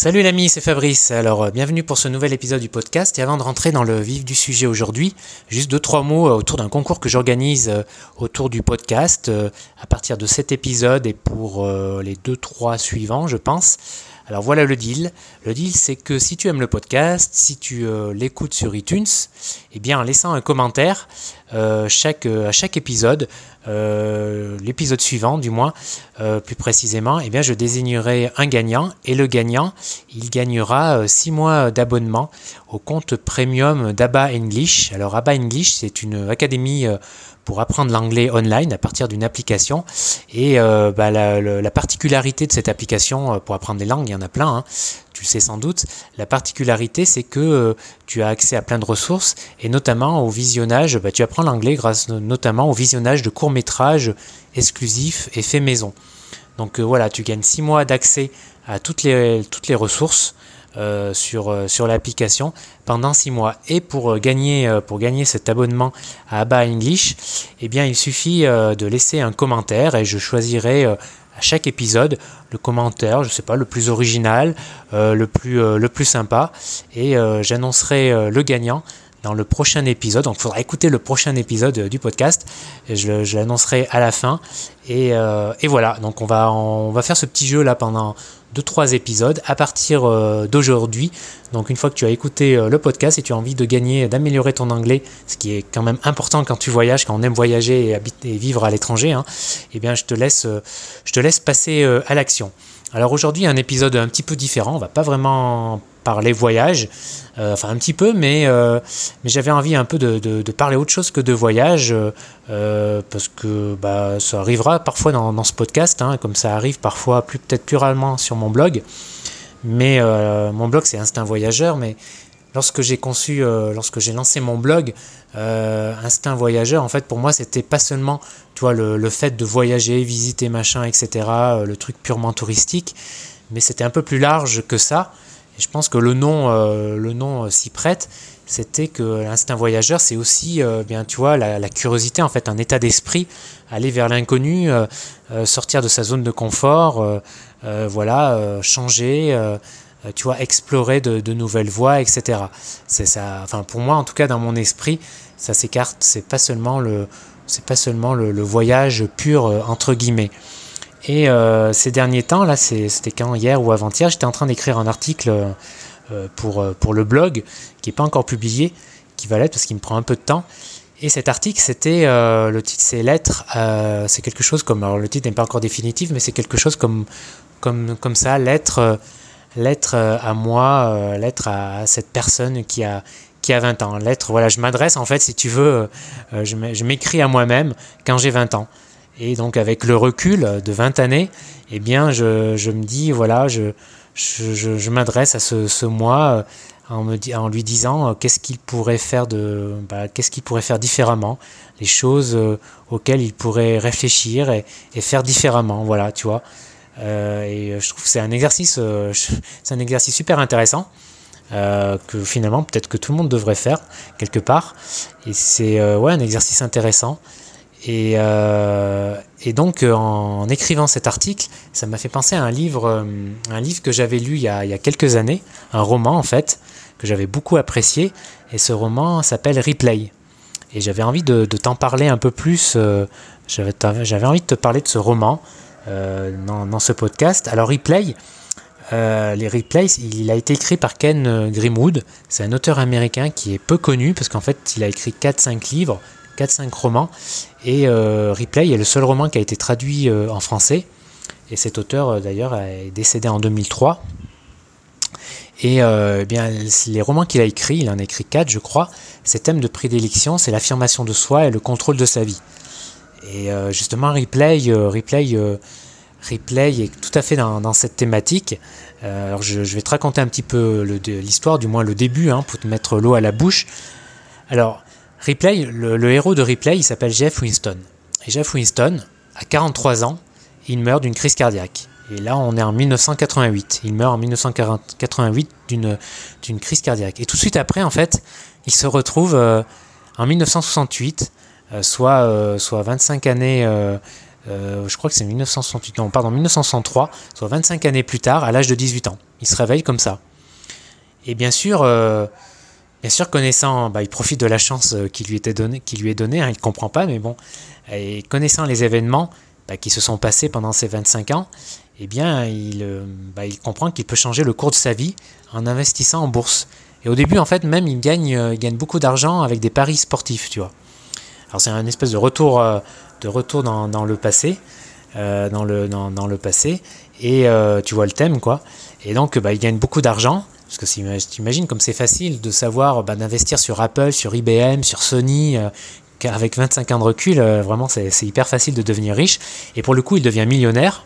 Salut l'ami, c'est Fabrice. Alors, euh, bienvenue pour ce nouvel épisode du podcast. Et avant de rentrer dans le vif du sujet aujourd'hui, juste deux, trois mots euh, autour d'un concours que j'organise euh, autour du podcast à partir de cet épisode et pour les deux, trois suivants, je pense. Alors voilà le deal. Le deal, c'est que si tu aimes le podcast, si tu euh, l'écoutes sur iTunes, eh bien en laissant un commentaire euh, euh, à chaque épisode, l'épisode suivant du moins, plus précisément, eh bien je désignerai un gagnant et le gagnant, il gagnera 6 mois d'abonnement au compte premium d'ABA English. Alors ABA English, c'est une académie pour apprendre l'anglais online à partir d'une application. Et euh, bah, la, particularité de cette application euh, pour apprendre les langues, il y en a plein, hein, tu le sais sans doute, la particularité c'est que euh, tu as accès à plein de ressources et notamment au visionnage, bah, tu apprends l'anglais grâce notamment au visionnage de courts métrages exclusifs et faits maison. Donc voilà, tu gagnes 6 mois d'accès à toutes les, toutes les ressources. Euh, sur, euh, sur l'application pendant 6 mois. Et pour euh, gagner, pour gagner cet abonnement à ABBA English, eh bien, il suffit de laisser un commentaire et je choisirai à chaque épisode le commentaire, je sais pas, le plus original, le, plus, le plus sympa, et j'annoncerai le gagnant dans le prochain épisode. Donc il faudra écouter le prochain épisode du podcast. Et je, l'annoncerai à la fin. Et, et, voilà, donc on va, on va faire ce petit jeu là pendant de trois épisodes à partir euh, d'aujourd'hui. Donc une fois que tu as écouté euh, le podcast et tu as envie de gagner, d'améliorer ton anglais, ce qui est quand même important quand tu voyages, quand on aime voyager et, habiter, et vivre à l'étranger, hein, eh bien je te laisse, euh, je te laisse passer à l'action. Alors aujourd'hui un épisode un petit peu différent, on va pas vraiment parler voyage, euh, enfin un petit peu, mais, euh, j'avais envie un peu de, parler autre chose que de voyage, euh, parce que bah, ça arrivera parfois dans, dans ce podcast, hein, comme ça arrive parfois plus peut-être plus rarement sur mon blog. Mais mon blog c'est Instinct Voyageur, mais lorsque j'ai conçu, lorsque j'ai lancé mon blog, Instinct Voyageur, en fait pour moi c'était pas seulement tu vois, le, le, fait de voyager, visiter machin, etc., le truc purement touristique, mais c'était un peu plus large que ça. Et je pense que le nom, euh, le nom euh, s'y prête. C'était que l'instinct voyageur, c'est aussi, euh, bien, tu vois, la, curiosité, en fait, un état d'esprit, aller vers l'inconnu, sortir de sa zone de confort, voilà, changer, tu vois, explorer de, nouvelles voies, etc. C'est ça. Enfin, pour moi, en tout cas, dans mon esprit, ça s'écarte. C'est pas seulement le, c'est pas seulement le voyage pur entre guillemets. Et euh, ces derniers temps, là, c'était quand hier ou avant-hier, j'étais en train d'écrire un article euh, pour, euh, pour le blog qui n'est pas encore publié, qui va l'être parce qu'il me prend un peu de temps. Et cet article, c'était le titre, c'est lettres. c'est quelque chose comme, alors le titre n'est pas encore définitif, mais c'est quelque chose comme, comme, comme ça, lettre, lettre à moi, lettre à cette personne qui a, qui a 20 ans. Lettre, voilà, je m'adresse en fait, si tu veux, je m'écris à moi-même quand j'ai 20 ans. Et donc avec le recul de 20 années, eh bien je, me dis, voilà, je, je, m'adresse à ce, moi euh, en, me, en lui disant euh, qu'est-ce qu'il pourrait faire bah, qu'est-ce pourrait faire différemment, les choses euh, auxquelles il pourrait réfléchir et, faire différemment, voilà, tu vois. Euh, et je trouve que c'est un exercice, c'est un exercice super intéressant. Euh, que finalement peut-être que tout le monde devrait faire quelque part et c'est ouais un exercice intéressant et, euh, donc, euh, en écrivant cet article, ça m'a fait penser à un livre, euh, un livre que j'avais lu il y, a, quelques années, un roman en fait, que j'avais beaucoup apprécié. Et ce roman s'appelle Replay. Et j'avais envie de, t'en parler un peu plus. Euh, j'avais envie de te parler de ce roman euh, dans, ce podcast. Alors, Replay, les replays, il a été écrit par Ken Grimwood. C'est un auteur américain qui est peu connu parce qu'en fait, il a écrit 4-5 livres 4-5 romans. Et euh, Replay est le seul roman qui a été traduit euh, en français. Et cet auteur, euh, d'ailleurs, est décédé en 2003. Et eh bien, les romans qu'il a écrits, il en a écrit 4, je crois, ses thèmes de prédilection, c'est l'affirmation de soi et le contrôle de sa vie. Et justement, Replay, Replay, Replay est tout à fait dans, cette thématique. alors, je, vais te raconter un petit peu l'histoire, du moins le début, hein, pour te mettre l'eau à la bouche. Alors, le, héros de Ripley, il s'appelle Jeff Winston. Et Jeff Winston, à 43 ans, il meurt d'une crise cardiaque. Et là, on est en 1988. Il meurt en 1988 d'une, crise cardiaque. Et tout de suite après, en fait, il se retrouve euh, en 1968, euh, soit, euh, soit 25 années je crois que c'est 1968, non, pardon, 1963, soit 25 années plus tard, à l'âge de 18 ans. Il se réveille comme ça. Et bien sûr, bien sûr connaissant, bah, il profite de la chance qui lui, était donnée, qui lui est donnée, hein, il ne comprend pas, mais bon, et connaissant les événements bah, qui se sont passés pendant ces 25 ans, eh bien, il, bah, il comprend qu'il peut changer le cours de sa vie en investissant en bourse. Et au début, en fait, même, il gagne, euh, beaucoup d'argent avec des paris sportifs, tu vois. Alors, c'est un espèce de retour, euh, de retour dans, le passé, euh, dans, le, dans, le passé, et tu vois le thème, quoi. Et donc, bah, il gagne beaucoup d'argent, parce que tu imagines comme c'est facile de savoir bah, d'investir sur Apple, sur IBM, sur Sony, avec 25 ans de recul, vraiment, c'est hyper facile de devenir riche. Et pour le coup, il devient millionnaire.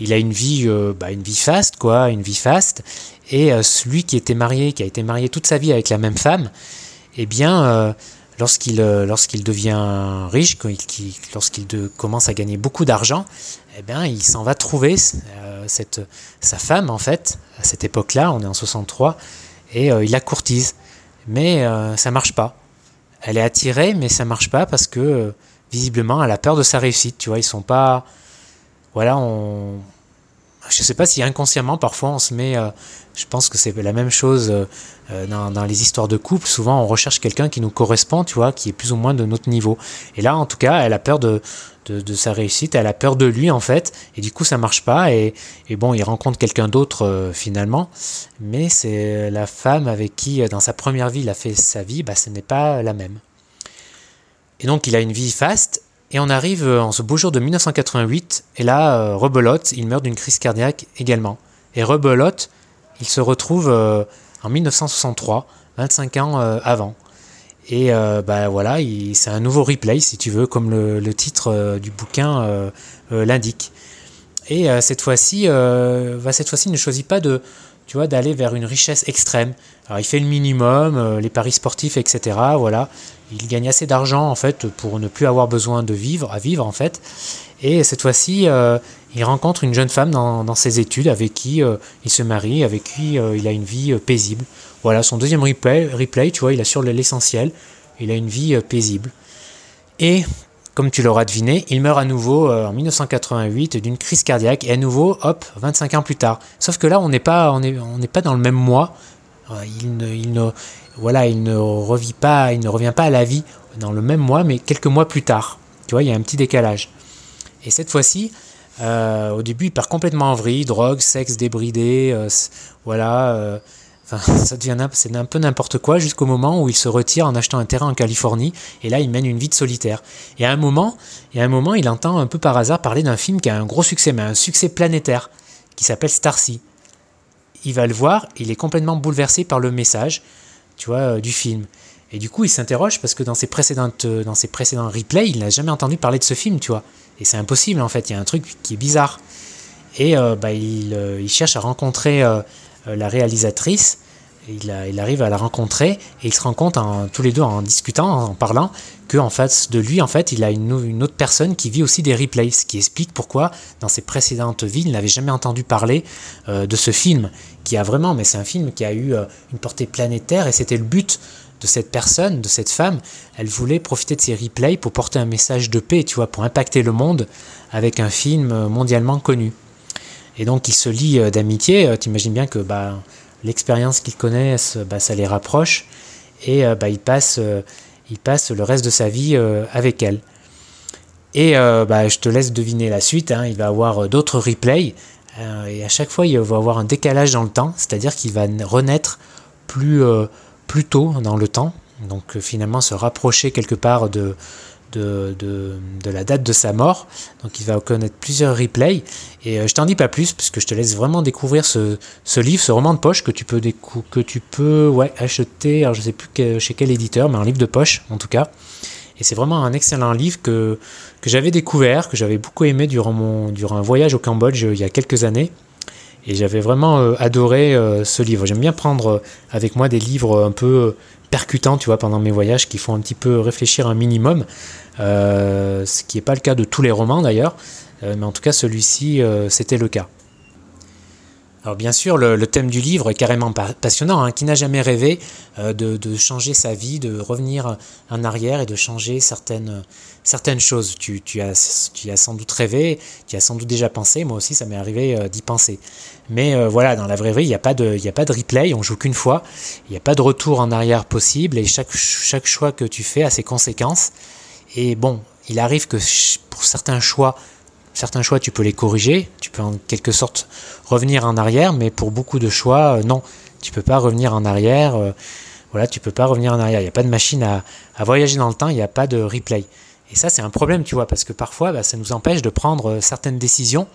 Il a une vie, bah, une vie faste, quoi, une vie faste. Et euh, celui qui était marié, qui a été marié toute sa vie avec la même femme, eh bien, euh, lorsqu'il euh, lorsqu'il devient riche, lorsqu'il commence à gagner beaucoup d'argent, eh bien, il s'en va trouver cette, sa femme, en fait, à cette époque-là, on est en 63, et il la courtise. Mais ça marche pas. Elle est attirée, mais ça marche pas parce que, visiblement, elle a peur de sa réussite. Tu vois, ils sont pas. Voilà, on, je ne sais pas si inconsciemment, parfois, on se met. Euh, je pense que c'est la même chose euh, euh, dans, les histoires de couple. Souvent, on recherche quelqu'un qui nous correspond, tu vois, qui est plus ou moins de notre niveau. Et là, en tout cas, elle a peur de, sa réussite, elle a peur de lui, en fait. Et du coup, ça marche pas. Et, et bon, il rencontre quelqu'un d'autre, finalement. Mais c'est la femme avec qui, dans sa première vie, il a fait sa vie, bah, ce n'est pas la même. Et donc, il a une vie faste et on arrive euh, en ce beau jour de 1988, et là, euh, rebelote, il meurt d'une crise cardiaque également. Et rebelote, il se retrouve euh, en 1963, 25 ans avant. Et bah voilà, c'est un nouveau replay, si tu veux, comme le, titre du bouquin l'indique. Et cette fois-ci, bah, cette fois-ci, ne choisit pas de, tu vois, d'aller vers une richesse extrême. Alors il fait le minimum, les paris sportifs, etc. Voilà, il gagne assez d'argent en fait pour ne plus avoir besoin de vivre, à vivre en fait. Et cette fois-ci, euh, il rencontre une jeune femme dans, ses études avec qui euh, il se marie, avec qui euh, il a une vie paisible. Voilà, son deuxième replay, replay, tu vois, il assure l'essentiel. Il a une vie paisible. Et comme tu l'auras deviné, il meurt à nouveau en 1988 d'une crise cardiaque et à nouveau, hop, 25 ans plus tard. Sauf que là, on n'est pas, on on pas dans le même mois. Il ne, il ne, voilà, il ne revit pas, il ne revient pas à la vie dans le même mois, mais quelques mois plus tard. Tu vois, il y a un petit décalage. Et cette fois-ci, euh, au début, il part complètement en vrille, drogue, sexe débridé, euh, voilà. Euh, ça devient c'est un peu n'importe quoi jusqu'au moment où il se retire en achetant un terrain en Californie et là il mène une vie de solitaire. Et à un moment, à un moment, il entend un peu par hasard parler d'un film qui a un gros succès, mais un succès planétaire, qui s'appelle Starsea. Il va le voir, il est complètement bouleversé par le message tu vois, euh, du film. Et du coup, il s'interroge parce que dans ses, précédentes, euh, dans ses précédents replays, il n'a jamais entendu parler de ce film, tu vois. Et c'est impossible, en fait, il y a un truc qui est bizarre. Et euh, bah, il, cherche à rencontrer la réalisatrice, il, arrive à la rencontrer, et il se rend compte, en, tous les deux, en discutant, en parlant, qu'en face de lui, en fait, il a une, autre personne qui vit aussi des replays, ce qui explique pourquoi, dans ses précédentes vies, il n'avait jamais entendu parler de ce film qui a vraiment, mais c'est un film qui a eu euh, une portée planétaire et c'était le but de cette personne, de cette femme. Elle voulait profiter de ces replays pour porter un message de paix, tu vois, pour impacter le monde avec un film euh, mondialement connu. Et donc ils se lient euh, d'amitié. T'imagines bien que bah, l'expérience qu'ils connaissent, bah, ça les rapproche et bah, il passe, le reste de sa vie avec elle. Et bah, je te laisse deviner la suite. Hein. il va avoir d'autres replays euh, et à chaque fois, il va avoir un décalage dans le temps, c'est-à-dire qu'il va renaître plus, euh, plus tôt dans le temps, donc euh, finalement se rapprocher quelque part de, de, la date de sa mort. Donc il va connaître plusieurs replays. Et je t'en dis pas plus, puisque je te laisse vraiment découvrir ce, livre, ce roman de poche que tu peux, que tu peux ouais, acheter, alors je sais plus chez quel éditeur, mais un livre de poche en tout cas. Et c'est vraiment un excellent livre que, que j'avais découvert, que j'avais beaucoup aimé durant, mon, durant un voyage au Cambodge il y a quelques années. Et j'avais vraiment euh, adoré euh, ce livre. J'aime bien prendre euh, avec moi des livres un peu percutants, tu vois, pendant mes voyages, qui font un petit peu réfléchir un minimum. ce qui n'est pas le cas de tous les romans d'ailleurs. mais en tout cas, celui-ci, c'était le cas. Alors bien sûr, le, thème du livre est carrément passionnant. Hein. Qui n'a jamais rêvé euh, de, changer sa vie, de revenir en arrière et de changer certaines, certaines choses tu, as, tu as sans doute rêvé, tu as sans doute déjà pensé. Moi aussi, ça m'est arrivé euh, d'y penser. Mais euh, voilà, dans la vraie vie, il n'y a, pas de, a pas de replay, on joue qu'une fois. Il n'y a pas de retour en arrière possible et chaque, chaque choix que tu fais a ses conséquences. Et bon, il arrive que pour certains choix, certains choix, tu peux les corriger, tu peux en quelque sorte revenir en arrière, mais pour beaucoup de choix, euh, non, tu peux pas revenir en arrière. Voilà, tu peux pas revenir en arrière. Il n'y a pas de machine à, voyager dans le temps, il n'y a pas de replay. Et ça, c'est un problème, tu vois, parce que parfois, bah, ça nous empêche de prendre euh, certaines décisions,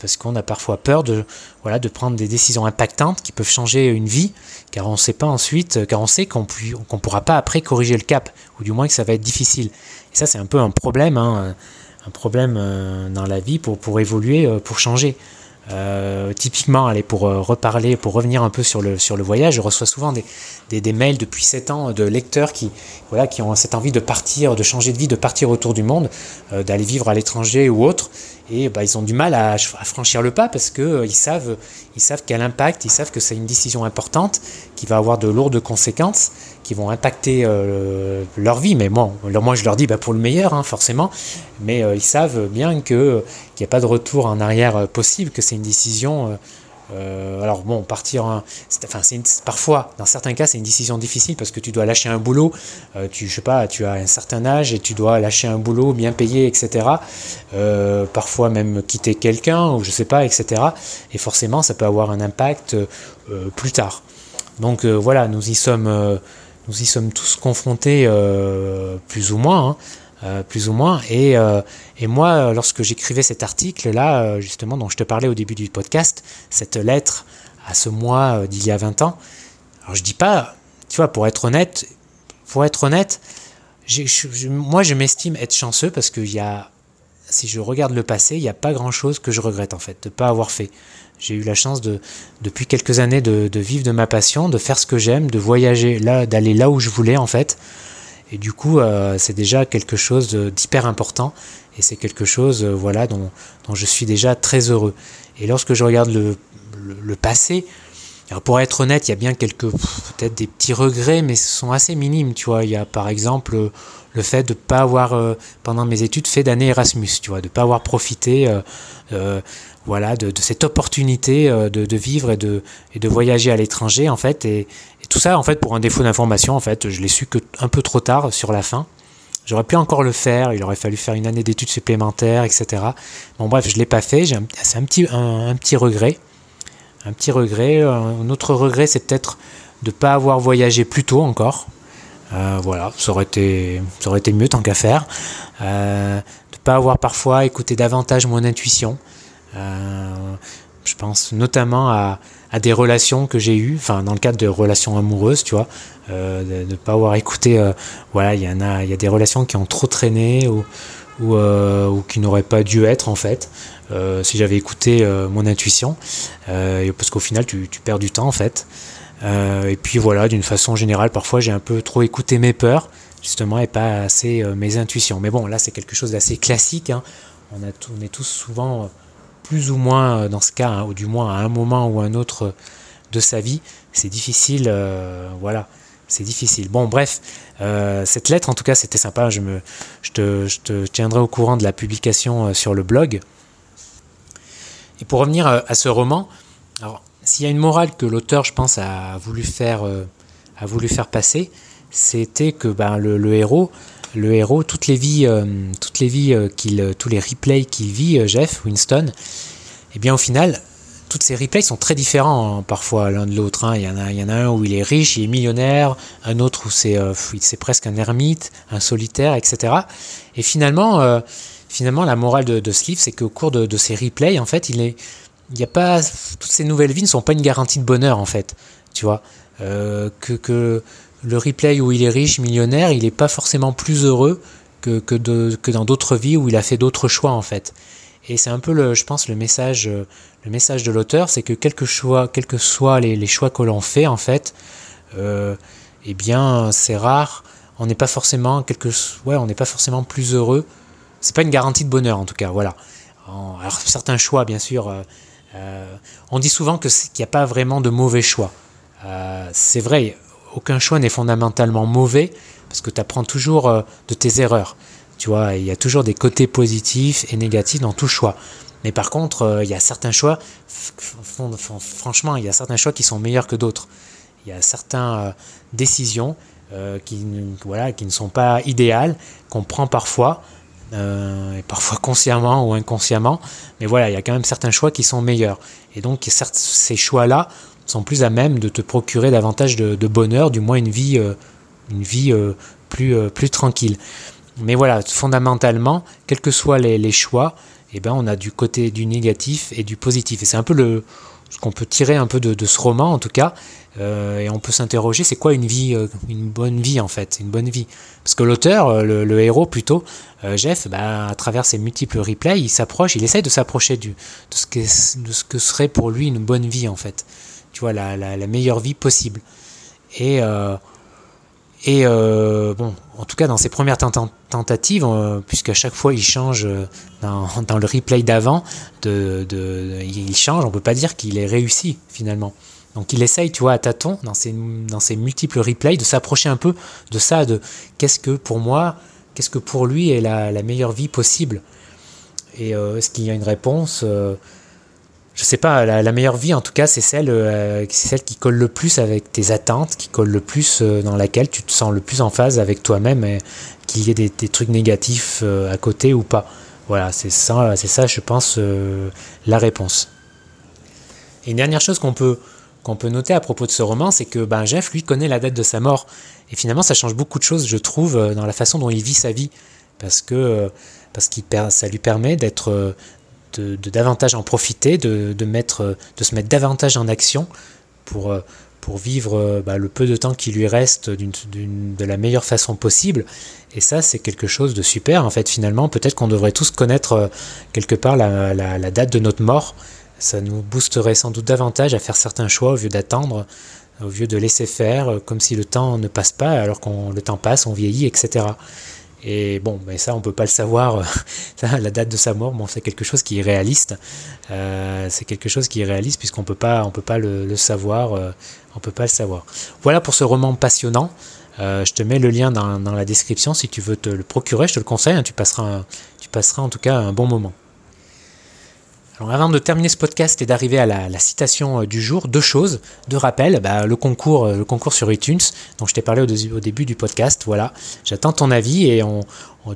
parce qu'on a parfois peur de, voilà, de prendre des décisions impactantes qui peuvent changer une vie, car on sait pas ensuite, car on sait qu'on ne pourra pas après corriger le cap, ou du moins que ça va être difficile. Et ça, c'est un peu un problème. Hein, un problème euh, dans la vie pour, évoluer, euh, pour changer. Euh, typiquement, allez, pour reparler, pour revenir un peu sur le, sur le voyage, je reçois souvent des, des, mails depuis 7 ans de lecteurs qui, voilà, qui ont cette envie de partir, de changer de vie, de partir autour du monde, d'aller vivre à l'étranger ou autre. Et bah, ils ont du mal à, à franchir le pas parce qu'ils ils savent, ils savent quel impact, ils savent que c'est une décision importante qui va avoir de lourdes conséquences qui vont impacter euh, leur vie. Mais moi je leur dis bah, pour le meilleur, hein, forcément. Mais euh, ils savent bien que qu'il n'y a pas de retour en arrière euh, possible, que c'est une décision. alors bon, partir, enfin, c'est parfois, dans certains cas, c'est une décision difficile parce que tu dois lâcher un boulot. tu, je sais pas, tu as un certain âge et tu dois lâcher un boulot bien payé, etc. parfois même quitter quelqu'un ou je sais pas, etc. Et forcément, ça peut avoir un impact plus tard. Donc voilà, nous y sommes nous y sommes tous confrontés euh, plus ou moins, hein, euh, plus ou moins. Et, euh, et moi, lorsque j'écrivais cet article-là, justement, dont je te parlais au début du podcast, cette lettre à ce mois d'il y a 20 ans, alors je dis pas, tu vois, pour être honnête, pour être honnête, moi je m'estime être chanceux parce qu'il y a, si je regarde le passé, il n'y a pas grand-chose que je regrette en fait de ne pas avoir fait. J'ai eu la chance de, depuis quelques années de, vivre de ma passion, de faire ce que j'aime, de voyager là, d'aller là où je voulais en fait. Et du coup, euh, c'est déjà quelque chose d'hyper important et c'est quelque chose euh, voilà dont, je suis déjà très heureux. Et lorsque je regarde le, le, passé, pour être honnête, il y a bien quelques peut-être des petits regrets, mais ce sont assez minimes. Tu vois, il y a par exemple le fait de ne pas avoir euh, pendant mes études fait d'année Erasmus, tu vois, de ne pas avoir profité voilà, de, cette opportunité euh, de, vivre et de, de voyager à l'étranger, en fait. Et, tout ça, en fait, pour un défaut d'information, en fait, je l'ai su que un peu trop tard sur la fin. J'aurais pu encore le faire, il aurait fallu faire une année d'études supplémentaires, etc. Bon, bref, je ne l'ai pas fait, c'est un petit, un, petit regret. Un petit regret. Un autre regret, c'est peut-être de ne pas avoir voyagé plus tôt encore. Euh, voilà, ça aurait, été, ça aurait été mieux tant qu'à faire. Euh, de ne pas avoir parfois écouté davantage mon intuition. Euh, je pense notamment à, des relations que j'ai eues, enfin dans le cadre de relations amoureuses, tu vois, euh, de ne pas avoir écouté, euh, voilà, il y en a, il y a des relations qui ont trop traîné ou, ou, qui n'auraient pas dû être en fait, si j'avais écouté mon intuition, parce qu'au final tu, tu, perds du temps en fait. et puis voilà, d'une façon générale, parfois j'ai un peu trop écouté mes peurs, justement, et pas assez mes intuitions. Mais bon, là c'est quelque chose d'assez classique, hein. on, a on est tous souvent plus ou moins euh, dans ce cas, hein, ou du moins à un moment ou un autre de sa vie, c'est difficile, euh, voilà, c'est difficile. Bon, bref, euh, cette lettre, en tout cas, c'était sympa. Je, te, tiendrai au courant de la publication sur le blog. Et pour revenir à, ce roman, alors, s'il y a une morale que l'auteur, je pense, a voulu faire, a voulu faire passer, c'était que ben, le héros le héros, toutes les vies, euh, toutes les vies euh, qu'il, euh, tous les replays qu'il vit, Jeff Winston, eh bien au final, toutes ces replays sont très différents hein, parfois l'un de l'autre. Hein. Il, y en a, un où il est riche, il est millionnaire, un autre où c'est, presque un ermite, un solitaire, etc. Et finalement, finalement la morale de, de c'est qu'au cours de, ces replays, en fait, il est, il a pas, toutes ces nouvelles vies ne sont pas une garantie de bonheur, en fait. Tu vois, que, que le replay où il est riche, millionnaire, il n'est pas forcément plus heureux que, dans d'autres vies où il a fait d'autres choix en fait. Et c'est un peu, le, je pense, le message, le message de l'auteur, c'est que quel que, choix, quels que soient les, choix que l'on fait en fait, euh, eh bien c'est rare. On n'est pas forcément quelque, ouais, on n'est pas forcément plus heureux. C'est pas une garantie de bonheur en tout cas, voilà. Alors certains choix, bien sûr. Euh, on dit souvent qu'il n'y a pas vraiment de mauvais choix. c'est vrai, aucun choix n'est fondamentalement mauvais parce que tu apprends toujours de tes erreurs. Tu vois, il y a toujours des côtés positifs et négatifs dans tout choix. Mais par contre, il y a certains choix, franchement, il y a certains choix qui sont meilleurs que d'autres. Il y a certaines décisions euh, qui, voilà, qui ne sont pas idéales, qu'on prend parfois, euh, et parfois consciemment ou inconsciemment, mais voilà, il y a quand même certains choix qui sont meilleurs. Et donc ces choix-là sont plus à même de te procurer davantage de, bonheur, du moins une vie, euh, une vie plus, plus tranquille. Mais voilà, fondamentalement, quels que soient les, les choix, eh ben, on a du côté du négatif et du positif. Et c'est un peu le, ce qu'on peut tirer un peu de, ce roman, en tout cas. Euh, et on peut s'interroger, c'est quoi une vie, euh, une bonne vie en fait, une bonne vie? Parce que l'auteur, euh, le, héros plutôt, Jeff, bah, à travers ses multiples replays, il s'approche, il essaye de s'approcher de, de ce que serait pour lui une bonne vie en fait. Tu vois, la, la meilleure vie possible. Et et euh, bon, en tout cas dans ses premières tentatives, euh, puisqu'à chaque fois il change euh, dans, le replay d'avant, de, il change, on peut pas dire qu'il est réussi finalement. Donc il essaye, tu vois, à tâtons, dans ses, dans ses multiples replays, de s'approcher un peu de ça, de qu'est-ce que pour moi, qu'est-ce que pour lui est la, la meilleure vie possible. Et est-ce qu'il y a une réponse je sais pas, la, meilleure vie en tout cas, c'est celle, euh, qui colle le plus avec tes attentes, qui colle le plus euh, dans laquelle tu te sens le plus en phase avec toi-même qu'il y ait des, trucs négatifs euh, à côté ou pas. Voilà, c'est ça, je pense, la réponse. Et une dernière chose qu'on peut, qu'on peut noter à propos de ce roman, c'est que ben, Jeff, lui, connaît la date de sa mort. Et finalement, ça change beaucoup de choses, je trouve, dans la façon dont il vit sa vie. Parce que parce que ça lui permet d'être de, davantage en profiter, de, mettre, de se mettre davantage en action pour, pour vivre bah, le peu de temps qui lui reste de la meilleure façon possible. Et ça, c'est quelque chose de super. En fait, finalement, peut-être qu'on devrait tous connaître euh, quelque part la, la, date de notre mort. Ça nous boosterait sans doute davantage à faire certains choix au lieu d'attendre, au lieu de laisser faire, euh, comme si le temps ne passe pas alors que le temps passe, on vieillit, etc. Et bon, mais ça, on peut pas le savoir. la date de sa mort, bon, c'est quelque chose qui est réaliste. Euh, c'est quelque chose qui est réaliste puisqu'on peut pas, peut pas le, savoir. Euh, on peut pas le savoir. Voilà pour ce roman passionnant. Euh, je te mets le lien dans, la description si tu veux te le procurer. Je te le conseille. Hein, tu passeras en tout cas un bon moment avant de terminer ce podcast et d'arriver à la, citation euh, du jour, deux choses, deux rappels. Bah, le, concours, euh, le concours sur iTunes, dont je t'ai parlé au, début du podcast. Voilà, j'attends ton avis et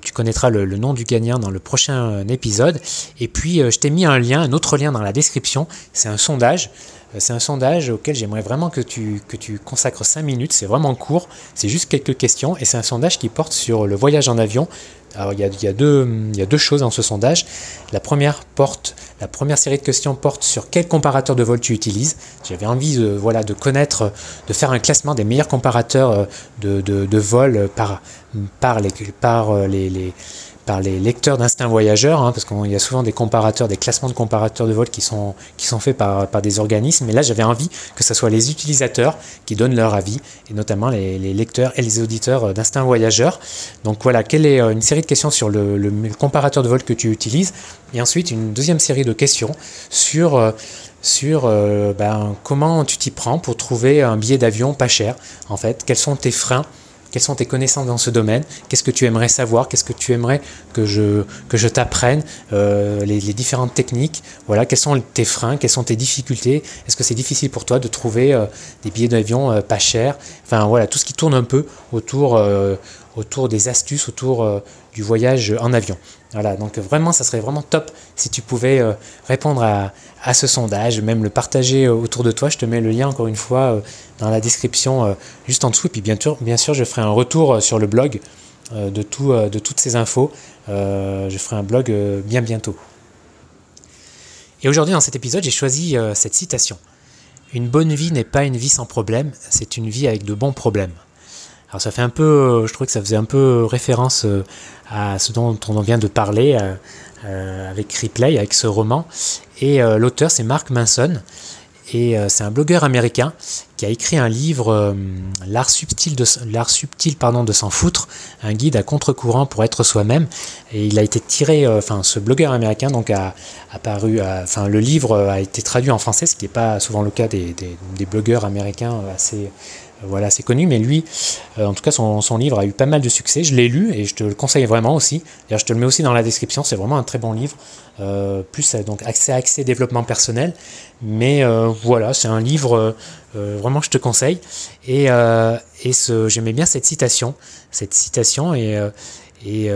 tu connaîtras le, nom du gagnant dans le prochain euh, épisode. Et puis, je t'ai mis un lien, un autre lien dans la description. C'est un sondage. C'est un sondage auquel j'aimerais vraiment que tu, consacres 5 minutes. C'est vraiment court. C'est juste quelques questions. Et c'est un sondage qui porte sur le voyage en avion. Alors, il y a, deux, choses dans ce sondage. La première porte la première série de questions porte sur quel comparateur de vol tu utilises. J'avais envie de, voilà, de connaître, de faire un classement des meilleurs comparateurs euh, de, vol par, les, euh, les par les lecteurs d'instinct voyageur, hein, parce qu'il y a souvent des comparateurs, des classements de comparateurs de vol qui sont, faits par, des organismes. Mais là, j'avais envie que ce soit les utilisateurs qui donnent leur avis, et notamment les, lecteurs et les auditeurs d'instinct voyageur. Donc voilà, quelle est euh, une série de questions sur le, comparateur de vol que tu utilises, et ensuite une deuxième série de questions sur euh, sur euh, ben, comment tu t'y prends pour trouver un billet d'avion pas cher, en fait, quels sont tes freins quelles sont tes connaissances dans ce domaine? Qu'est-ce que tu aimerais savoir? Qu'est-ce que tu aimerais que je, t'apprenne? Euh, les, différentes techniques. Voilà, quels sont tes freins? Quelles sont tes difficultés? Est-ce que c'est difficile pour toi de trouver euh, des billets d'avion euh, pas chers? Enfin voilà, tout ce qui tourne un peu autour, autour des astuces, autour du voyage en avion. Voilà, donc vraiment, ça serait vraiment top si tu pouvais euh, répondre à, ce sondage, même le partager euh, autour de toi. Je te mets le lien encore une fois euh, dans la description juste en dessous. Et puis bien sûr, bien sûr, je ferai un retour sur le blog de, tout, de toutes ces infos. je ferai un blog bien bientôt. Et aujourd'hui, dans cet épisode, j'ai choisi cette citation. Une bonne vie n'est pas une vie sans problème, c'est une vie avec de bons problèmes. Alors ça fait un peu, euh, je trouvais que ça faisait un peu référence euh, à ce dont on vient de parler euh, avec Ripley, avec ce roman. Et l'auteur c'est Mark Manson. Et c'est un blogueur américain qui a écrit un livre, L'art subtil, de, l'art subtil pardon, de s'en foutre, un guide à contre-courant pour être soi-même. Et il a été tiré, enfin ce blogueur américain donc a, apparu, enfin le livre a été traduit en français, ce qui n'est pas souvent le cas des, des blogueurs américains assez voilà, c'est connu, mais lui, euh, en tout cas, son, livre a eu pas mal de succès. Je l'ai lu et je te le conseille vraiment aussi. D'ailleurs, je te le mets aussi dans la description. C'est vraiment un très bon livre. Euh, plus donc accès accès développement personnel. Mais euh, voilà, c'est un livre vraiment je te conseille. Et, et j'aimais bien cette citation, cette citation et et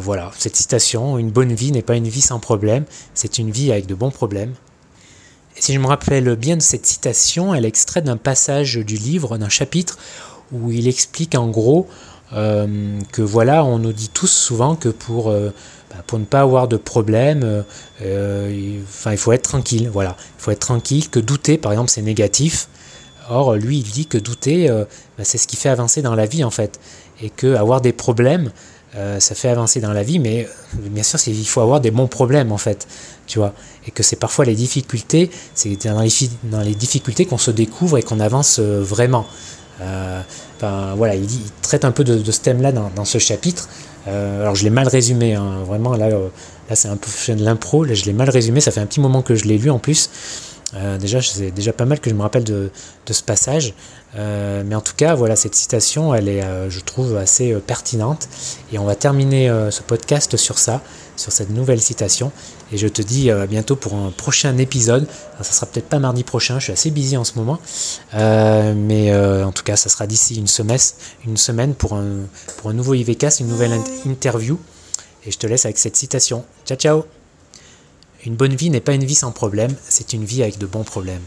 voilà, cette citation, une bonne vie n'est pas une vie sans problème, c'est une vie avec de bons problèmes si je me rappelle bien de cette citation, elle est extraite d'un passage du livre, d'un chapitre, où il explique en gros euh, que voilà, on nous dit tous souvent que pour, euh, bah, pour ne pas avoir de problème, euh, il, il faut être tranquille. Voilà, il faut être tranquille, que douter, par exemple, c'est négatif. Or, lui, il dit que douter, bah, c'est ce qui fait avancer dans la vie, en fait. Et que avoir des problèmes, euh, ça fait avancer dans la vie, mais euh, bien sûr, il faut avoir des bons problèmes en fait, tu vois. Et que c'est parfois les difficultés, c'est dans les, difficultés qu'on se découvre et qu'on avance euh, vraiment. enfin, voilà, il, traite un peu de, ce thème-là dans, ce chapitre. alors je l'ai mal résumé, hein, vraiment là, là c'est un peu de l'impro, je l'ai mal résumé, ça fait un petit moment que je l'ai lu en plus. Euh, déjà, c'est déjà pas mal que je me rappelle de, ce passage. Euh, mais en tout cas, voilà, cette citation, elle est, euh, je trouve, assez pertinente. Et on va terminer ce podcast sur ça, sur cette nouvelle citation. Et je te dis à bientôt pour un prochain épisode. Ça ça sera peut-être pas mardi prochain, je suis assez busy en ce moment. mais en tout cas, ça sera d'ici une semaine, une semaine pour un, pour un nouveau IVCast, une nouvelle interview. Et je te laisse avec cette citation. Ciao, ciao une bonne vie n'est pas une vie sans problème, c'est une vie avec de bons problèmes.